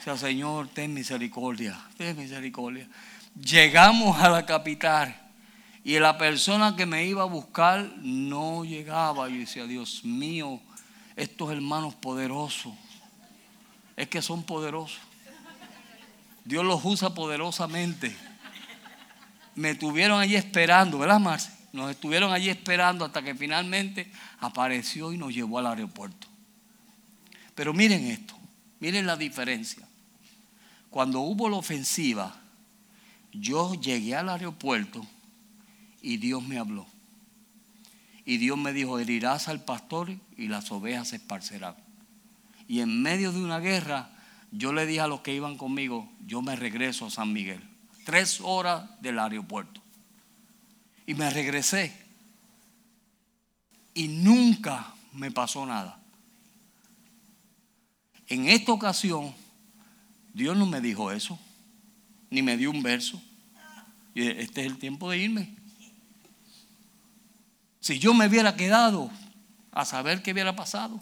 O sea, Señor, ten misericordia, ten misericordia. Llegamos a la capital y la persona que me iba a buscar no llegaba. Yo decía, Dios mío, estos hermanos poderosos, es que son poderosos. Dios los usa poderosamente. Me tuvieron allí esperando, ¿verdad, Marce? Nos estuvieron allí esperando hasta que finalmente apareció y nos llevó al aeropuerto. Pero miren esto, miren la diferencia. Cuando hubo la ofensiva, yo llegué al aeropuerto y Dios me habló. Y Dios me dijo, herirás al pastor y las ovejas se esparcerán. Y en medio de una guerra, yo le dije a los que iban conmigo, yo me regreso a San Miguel. Tres horas del aeropuerto. Y me regresé. Y nunca me pasó nada. En esta ocasión, Dios no me dijo eso, ni me dio un verso. Este es el tiempo de irme. Si yo me hubiera quedado a saber qué hubiera pasado.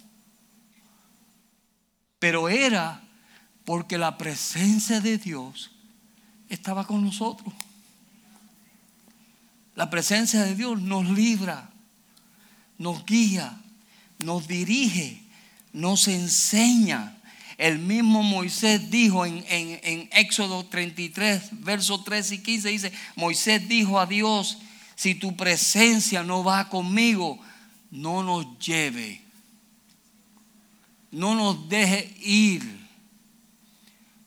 Pero era porque la presencia de Dios estaba con nosotros. La presencia de Dios nos libra, nos guía, nos dirige, nos enseña. El mismo Moisés dijo en, en, Éxodo 33, versos 3 y 15, dice, Moisés dijo a Dios, si tu presencia no va conmigo, no nos lleve. No nos deje ir.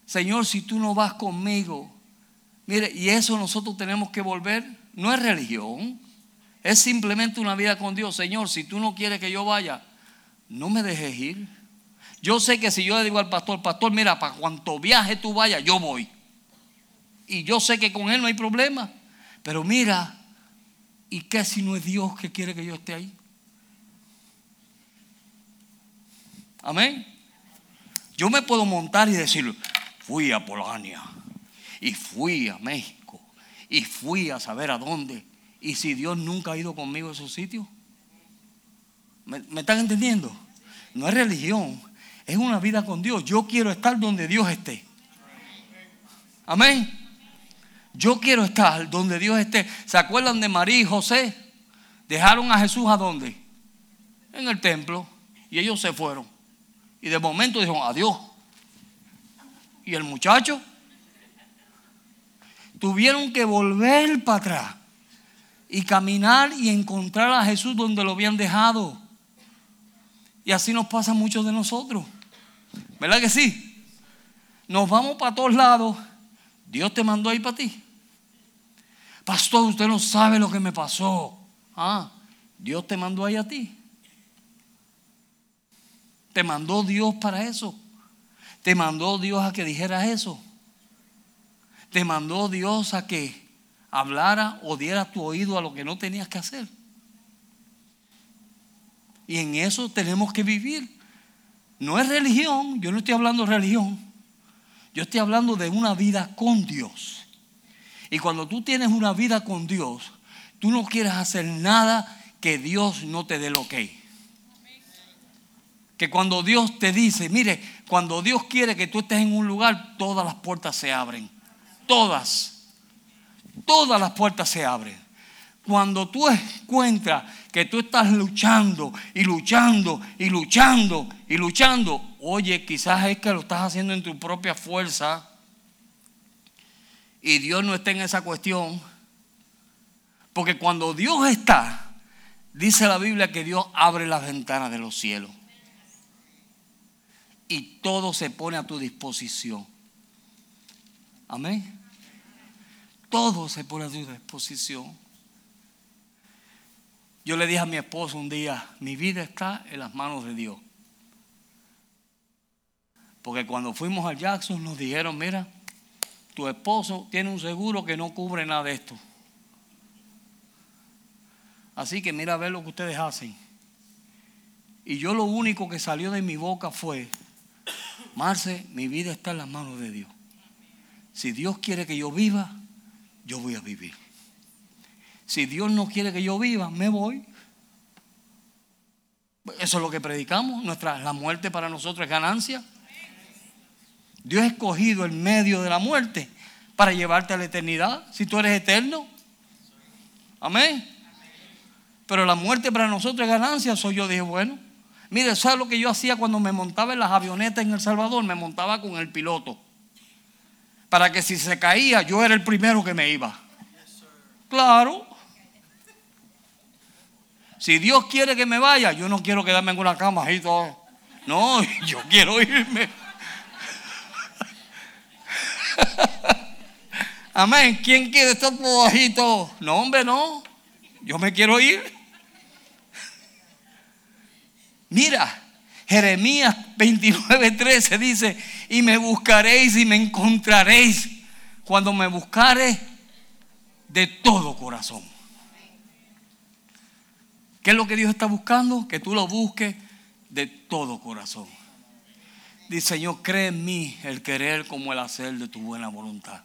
Señor, si tú no vas conmigo, mire, y eso nosotros tenemos que volver, no es religión, es simplemente una vida con Dios. Señor, si tú no quieres que yo vaya, no me dejes ir. Yo sé que si yo le digo al pastor, pastor, mira, para cuanto viaje tú vayas, yo voy. Y yo sé que con él no hay problema. Pero mira, ¿Y qué si no es Dios que quiere que yo esté ahí? Amén. Yo me puedo montar y decir, fui a Polonia y fui a México y fui a saber a dónde. Y si Dios nunca ha ido conmigo a esos sitios, ¿me, ¿me están entendiendo? No es religión, es una vida con Dios. Yo quiero estar donde Dios esté. Amén. Yo quiero estar donde Dios esté. ¿Se acuerdan de María y José? Dejaron a Jesús a dónde? En el templo. Y ellos se fueron. Y de momento dijeron, adiós. Y el muchacho tuvieron que volver para atrás y caminar y encontrar a Jesús donde lo habían dejado. Y así nos pasa a muchos de nosotros. ¿Verdad que sí? Nos vamos para todos lados. Dios te mandó ahí para ti. Pastor, usted no sabe lo que me pasó. Ah, Dios te mandó ahí a ti. Te mandó Dios para eso. Te mandó Dios a que dijeras eso. Te mandó Dios a que hablara o diera tu oído a lo que no tenías que hacer. Y en eso tenemos que vivir. No es religión, yo no estoy hablando de religión. Yo estoy hablando de una vida con Dios. Y cuando tú tienes una vida con Dios, tú no quieres hacer nada que Dios no te dé lo que. Que cuando Dios te dice, mire, cuando Dios quiere que tú estés en un lugar, todas las puertas se abren. Todas. Todas las puertas se abren. Cuando tú encuentras que tú estás luchando y luchando y luchando y luchando, oye, quizás es que lo estás haciendo en tu propia fuerza y Dios no está en esa cuestión. Porque cuando Dios está, dice la Biblia que Dios abre las ventanas de los cielos. Y todo se pone a tu disposición. Amén. Todo se pone a tu disposición. Yo le dije a mi esposo un día, mi vida está en las manos de Dios. Porque cuando fuimos al Jackson nos dijeron, mira, tu esposo tiene un seguro que no cubre nada de esto. Así que mira a ver lo que ustedes hacen. Y yo lo único que salió de mi boca fue, Marce, mi vida está en las manos de Dios. Si Dios quiere que yo viva, yo voy a vivir. Si Dios no quiere que yo viva, me voy. Eso es lo que predicamos. Nuestra, la muerte para nosotros es ganancia. Dios ha escogido el medio de la muerte para llevarte a la eternidad. Si tú eres eterno. Amén. Pero la muerte para nosotros es ganancia. Soy yo dije, bueno. Mire, ¿sabes lo que yo hacía cuando me montaba en las avionetas en El Salvador? Me montaba con el piloto. Para que si se caía, yo era el primero que me iba. Claro. Si Dios quiere que me vaya, yo no quiero quedarme en una cama ahí todo. No, yo quiero irme. Amén. ¿Quién quiere estar por bajito? No, hombre, no. Yo me quiero ir. Mira, Jeremías 29:13 dice, y me buscaréis y me encontraréis cuando me buscares de todo corazón. ¿Qué es lo que Dios está buscando? Que tú lo busques de todo corazón. Dice, Señor, cree en mí el querer como el hacer de tu buena voluntad.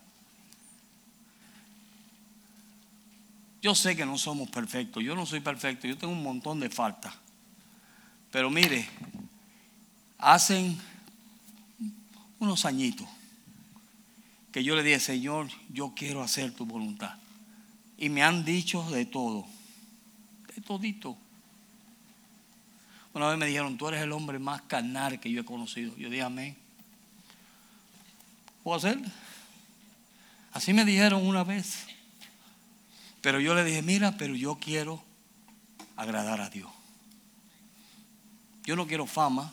Yo sé que no somos perfectos, yo no soy perfecto, yo tengo un montón de faltas. Pero mire, hacen unos añitos que yo le dije, Señor, yo quiero hacer tu voluntad. Y me han dicho de todo todito. Una vez me dijeron, tú eres el hombre más carnal que yo he conocido. Yo dije, amén. ¿Puedo hacer? Así me dijeron una vez. Pero yo le dije, mira, pero yo quiero agradar a Dios. Yo no quiero fama.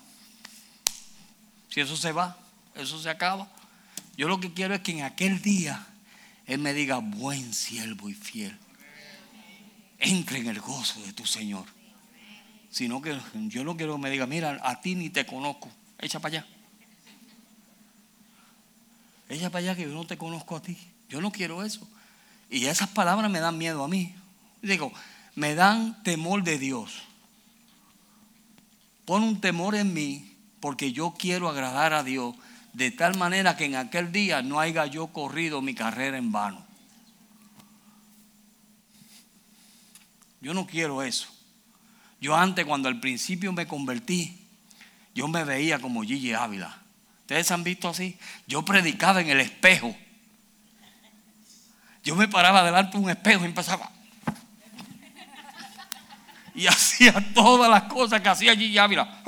Si eso se va, eso se acaba. Yo lo que quiero es que en aquel día Él me diga, buen siervo y fiel entre en el gozo de tu Señor. Sino que yo no quiero que me diga, mira, a ti ni te conozco. Echa para allá. Echa para allá que yo no te conozco a ti. Yo no quiero eso. Y esas palabras me dan miedo a mí. Digo, me dan temor de Dios. Pon un temor en mí porque yo quiero agradar a Dios de tal manera que en aquel día no haya yo corrido mi carrera en vano. Yo no quiero eso. Yo antes, cuando al principio me convertí, yo me veía como Gigi Ávila. ¿Ustedes han visto así? Yo predicaba en el espejo. Yo me paraba delante de un espejo y empezaba. Y hacía todas las cosas que hacía Gigi Ávila.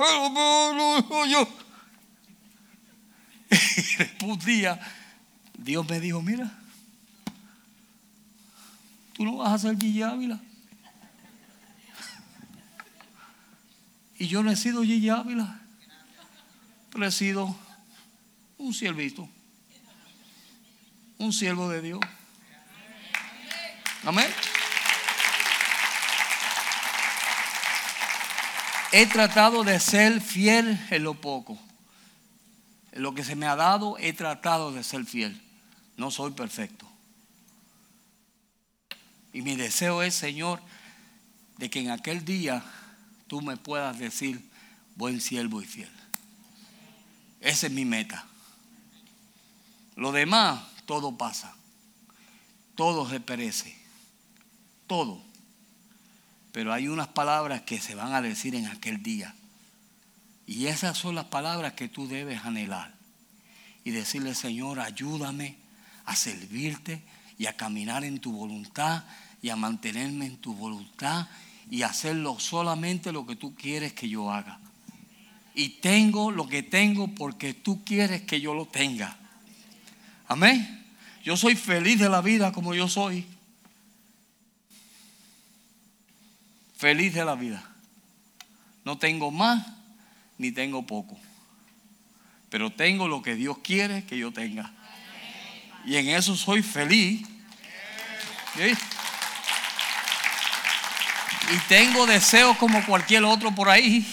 Y un día, Dios me dijo: Mira, tú no vas a ser Gigi Ávila. Y yo no he sido Gigi Ávila, pero he sido un siervito, un siervo de Dios. Amén. He tratado de ser fiel en lo poco. En lo que se me ha dado, he tratado de ser fiel. No soy perfecto. Y mi deseo es, Señor, de que en aquel día tú me puedas decir, buen siervo y fiel. Esa es mi meta. Lo demás, todo pasa. Todo se perece. Todo. Pero hay unas palabras que se van a decir en aquel día. Y esas son las palabras que tú debes anhelar. Y decirle, Señor, ayúdame a servirte y a caminar en tu voluntad y a mantenerme en tu voluntad y hacerlo solamente lo que tú quieres que yo haga. Y tengo lo que tengo porque tú quieres que yo lo tenga. Amén. Yo soy feliz de la vida como yo soy. Feliz de la vida. No tengo más ni tengo poco. Pero tengo lo que Dios quiere que yo tenga. Y en eso soy feliz. ¿Sí? Y tengo deseos como cualquier otro por ahí.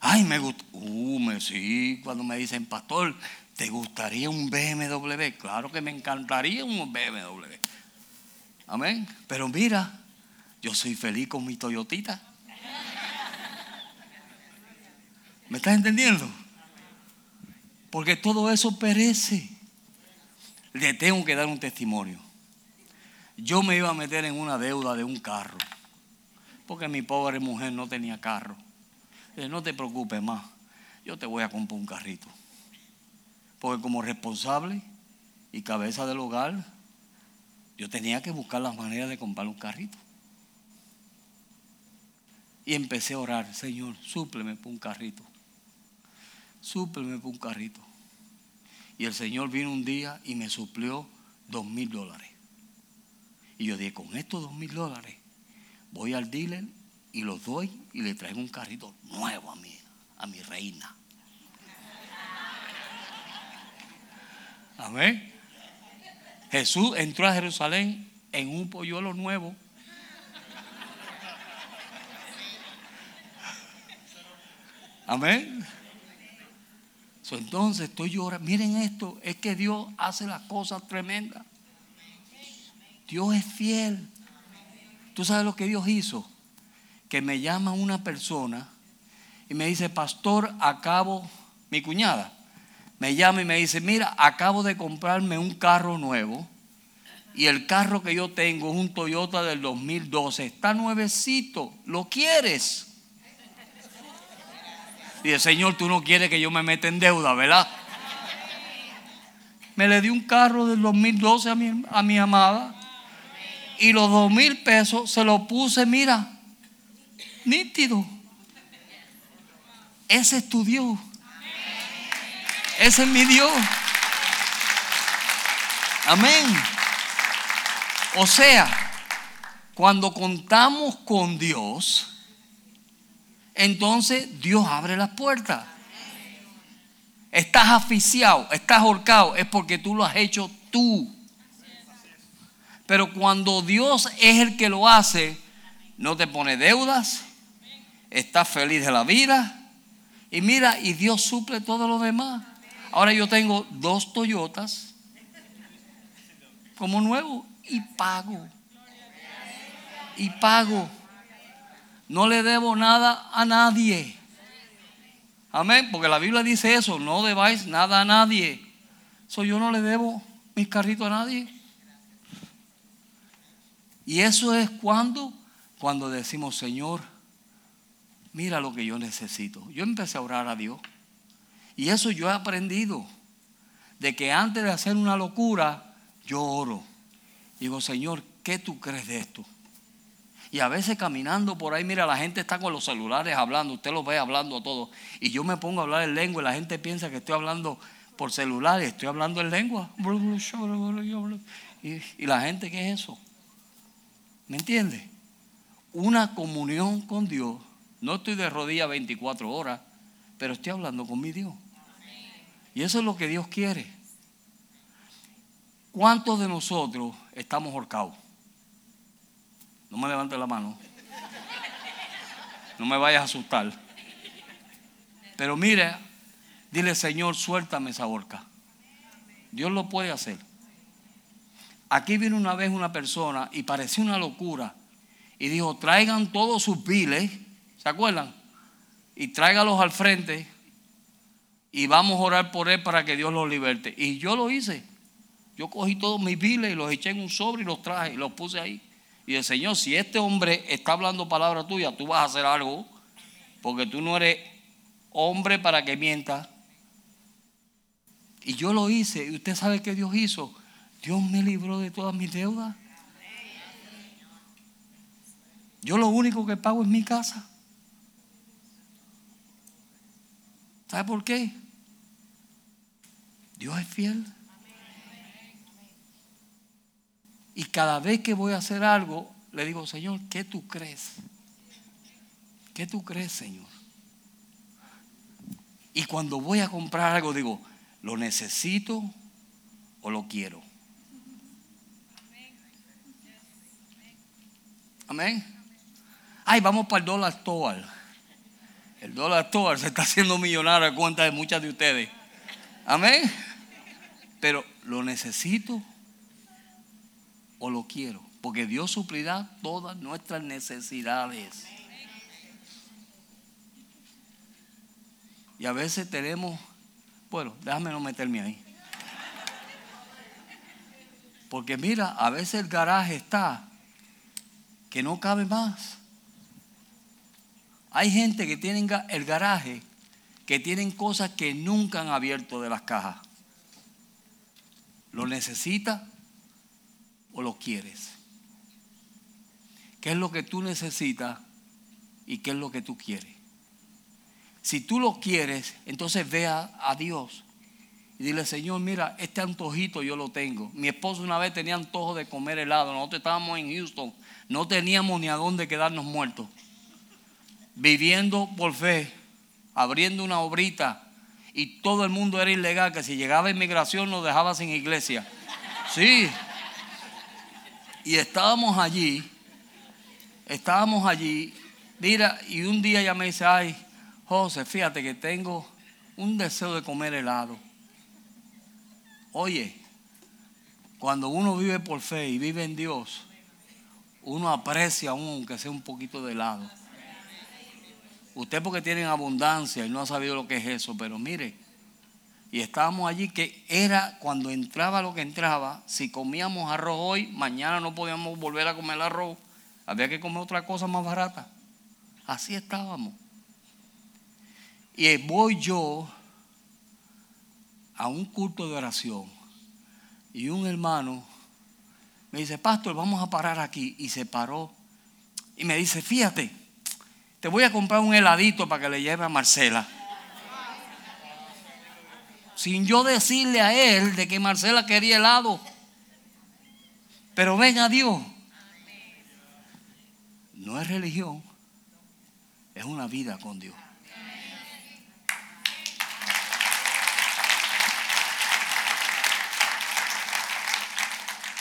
Ay, me gusta. Uh, me, sí, cuando me dicen, pastor, ¿te gustaría un BMW? Claro que me encantaría un BMW. Amén. Pero mira, yo soy feliz con mi Toyotita. ¿Me estás entendiendo? Porque todo eso perece. Le tengo que dar un testimonio. Yo me iba a meter en una deuda de un carro. Porque mi pobre mujer no tenía carro. no te preocupes más. Yo te voy a comprar un carrito. Porque como responsable y cabeza del hogar, yo tenía que buscar las maneras de comprar un carrito. Y empecé a orar, Señor, súpleme por un carrito súpleme por un carrito. Y el Señor vino un día y me suplió dos mil dólares. Y yo dije, con estos dos mil dólares voy al dealer y los doy y le traigo un carrito nuevo a mi, a mi reina. Amén. Jesús entró a Jerusalén en un polluelo nuevo. Amén. Entonces estoy llorando. Miren esto, es que Dios hace las cosas tremendas. Dios es fiel. ¿Tú sabes lo que Dios hizo? Que me llama una persona y me dice, pastor, acabo, mi cuñada, me llama y me dice, mira, acabo de comprarme un carro nuevo y el carro que yo tengo es un Toyota del 2012, está nuevecito, ¿lo quieres? Y Señor, tú no quieres que yo me meta en deuda, ¿verdad? Me le di un carro del 2012 a mi, a mi amada. Y los dos mil pesos se los puse, mira, nítido. Ese es tu Dios. Ese es mi Dios. Amén. O sea, cuando contamos con Dios, entonces Dios abre las puertas. Estás asfixiado, estás ahorcado, es porque tú lo has hecho tú. Pero cuando Dios es el que lo hace, no te pone deudas, estás feliz de la vida. Y mira, y Dios suple todo lo demás. Ahora yo tengo dos Toyotas como nuevo y pago. Y pago. No le debo nada a nadie. Amén, porque la Biblia dice eso, no debáis nada a nadie. So, yo no le debo mis carritos a nadie. Y eso es cuando, cuando decimos, Señor, mira lo que yo necesito. Yo empecé a orar a Dios. Y eso yo he aprendido. De que antes de hacer una locura, yo oro. Digo, Señor, ¿qué tú crees de esto? Y a veces caminando por ahí, mira, la gente está con los celulares hablando, usted los ve hablando todo. Y yo me pongo a hablar en lengua y la gente piensa que estoy hablando por celulares, estoy hablando en lengua. Y, la gente, ¿qué es eso? ¿Me entiende? Una comunión con Dios. No estoy de rodillas 24 horas, pero estoy hablando con mi Dios. Y eso es lo que Dios quiere. ¿Cuántos de nosotros estamos horcados? No me levante la mano. No me vayas a asustar. Pero mire, dile, Señor, suéltame esa horca. Dios lo puede hacer. Aquí vino una vez una persona y parecía una locura. Y dijo, traigan todos sus biles, ¿se acuerdan? Y tráigalos al frente y vamos a orar por él para que Dios los liberte. Y yo lo hice. Yo cogí todos mis biles y los eché en un sobre y los traje y los puse ahí. Y el Señor, si este hombre está hablando palabra tuya, tú vas a hacer algo, porque tú no eres hombre para que mienta. Y yo lo hice, y usted sabe que Dios hizo. Dios me libró de todas mis deudas. Yo lo único que pago es mi casa. ¿Sabe por qué? Dios es fiel. Y cada vez que voy a hacer algo, le digo, Señor, ¿qué tú crees? ¿Qué tú crees, Señor? Y cuando voy a comprar algo, digo, ¿lo necesito o lo quiero? Amén. Ay, vamos para el dólar store. El dólar store se está haciendo millonario a cuenta de muchas de ustedes. Amén. Pero ¿lo necesito o lo quiero? Porque Dios suplirá todas nuestras necesidades. Y a veces tenemos, bueno, déjame no meterme ahí. Porque mira, a veces el garaje está que no cabe más. Hay gente que tiene el garaje que tienen cosas que nunca han abierto de las cajas. ¿Lo necesitas o lo quieres? ¿Qué es lo que tú necesitas y qué es lo que tú quieres? Si tú lo quieres, entonces vea a Dios y dile, Señor, mira, este antojito yo lo tengo. Mi esposo una vez tenía antojo de comer helado. Nosotros estábamos en Houston, no teníamos ni a dónde quedarnos muertos. Viviendo por fe, abriendo una obrita y todo el mundo era ilegal, que si llegaba inmigración nos dejaba sin iglesia. Sí. Y estábamos allí, estábamos allí, mira, y un día ya me dice, ay, José, fíjate que tengo un deseo de comer helado. Oye, cuando uno vive por fe y vive en Dios, uno aprecia aún que sea un poquito de helado. Usted porque tiene abundancia y no ha sabido lo que es eso, pero mire, y estábamos allí que era cuando entraba lo que entraba, si comíamos arroz hoy, mañana no podíamos volver a comer arroz, había que comer otra cosa más barata. Así estábamos. Y voy yo a un culto de oración y un hermano me dice, pastor, vamos a parar aquí. Y se paró y me dice, fíjate, te voy a comprar un heladito para que le lleve a Marcela. Sin yo decirle a él de que Marcela quería helado. Pero ven a Dios. No es religión, es una vida con Dios.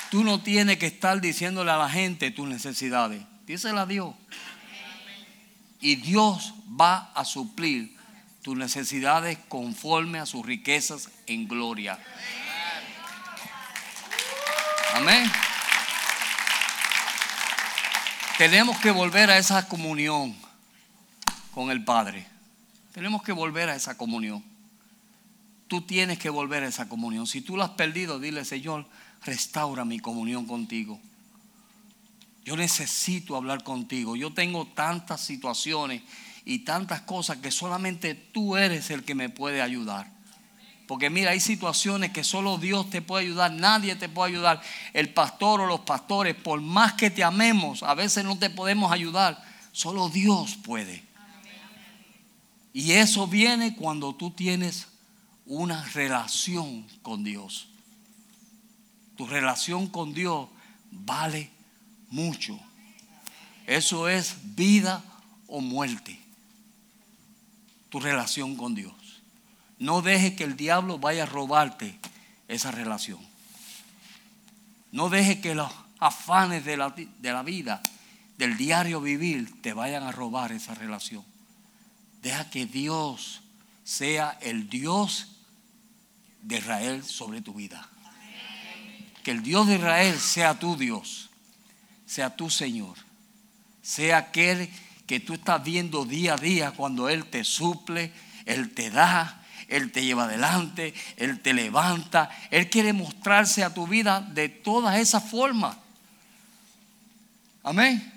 Tú no tienes que estar diciéndole a la gente tus necesidades. Dísela a Dios. Y Dios va a suplir tus necesidades conforme a sus riquezas en gloria. Amén. Tenemos que volver a esa comunión con el Padre. Tenemos que volver a esa comunión. Tú tienes que volver a esa comunión. Si tú la has perdido, dile, Señor, restaura mi comunión contigo. Yo necesito hablar contigo. Yo tengo tantas situaciones y tantas cosas que solamente tú eres el que me puede ayudar. Porque mira, hay situaciones que solo Dios te puede ayudar, nadie te puede ayudar. El pastor o los pastores, por más que te amemos, a veces no te podemos ayudar. Solo Dios puede. Y eso viene cuando tú tienes una relación con Dios. Tu relación con Dios vale mucho. Eso es vida o muerte. Tu relación con Dios. No dejes que el diablo vaya a robarte esa relación. No dejes que los afanes de la, de la vida, del diario vivir, te vayan a robar esa relación. Deja que Dios sea el Dios de Israel sobre tu vida que el Dios de Israel sea tu Dios, sea tu Señor, sea aquel que tú estás viendo día a día cuando Él te suple, Él te da, Él te lleva adelante, Él te levanta. Él quiere mostrarse a tu vida de todas esas formas. Amén.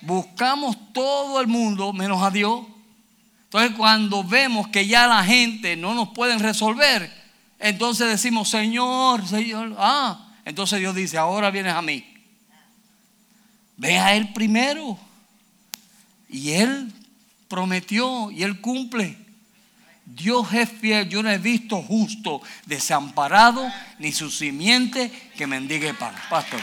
Buscamos todo el mundo menos a Dios. Entonces cuando vemos que ya la gente no nos pueden resolver, entonces decimos, Señor, Señor, ah, entonces Dios dice, ahora vienes a mí. Ve a Él primero. Y Él prometió y Él cumple. Dios es fiel. Yo no he visto justo desamparado ni su simiente que mendigue pan. Pastor.